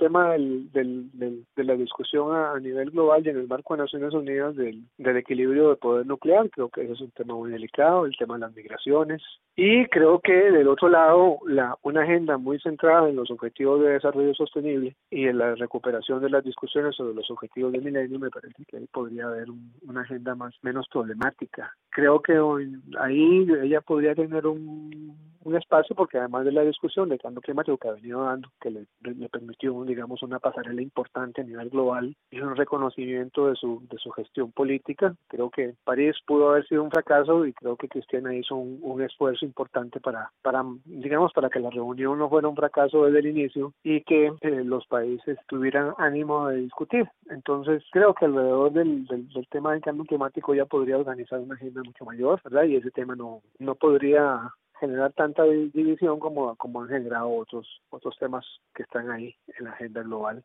tema del, del, de la discusión a, nivel global y en el marco de Naciones Unidas del, del equilibrio de poder nuclear. Creo que ese es un tema muy delicado, el tema de las migraciones. Y creo que del otro lado, la, una agenda muy centrada en los objetivos de desarrollo sostenible y en la recuperación de las discusiones sobre los objetivos de milenio, me parece que ahí podría haber una agenda más menos problemática. Creo que ahí ella podría tener un, un espacio porque además de la discusión de cambio climático que ha venido dando, que le, le, permitió, digamos, una pasarela importante a nivel global y un reconocimiento de su, de su gestión política, creo que París pudo haber sido un fracaso y creo que Cristiana hizo un, un esfuerzo importante para, para, digamos, para que la reunión no fuera un fracaso desde el inicio y que eh, los países tuvieran ánimo de discutir. Entonces, creo que alrededor del, del, del tema del cambio climático ya podría organizar una agenda mucho mayor, ¿verdad? Y ese tema no, no podría generar tanta división como, como han generado otros, otros temas que están ahí en la agenda global.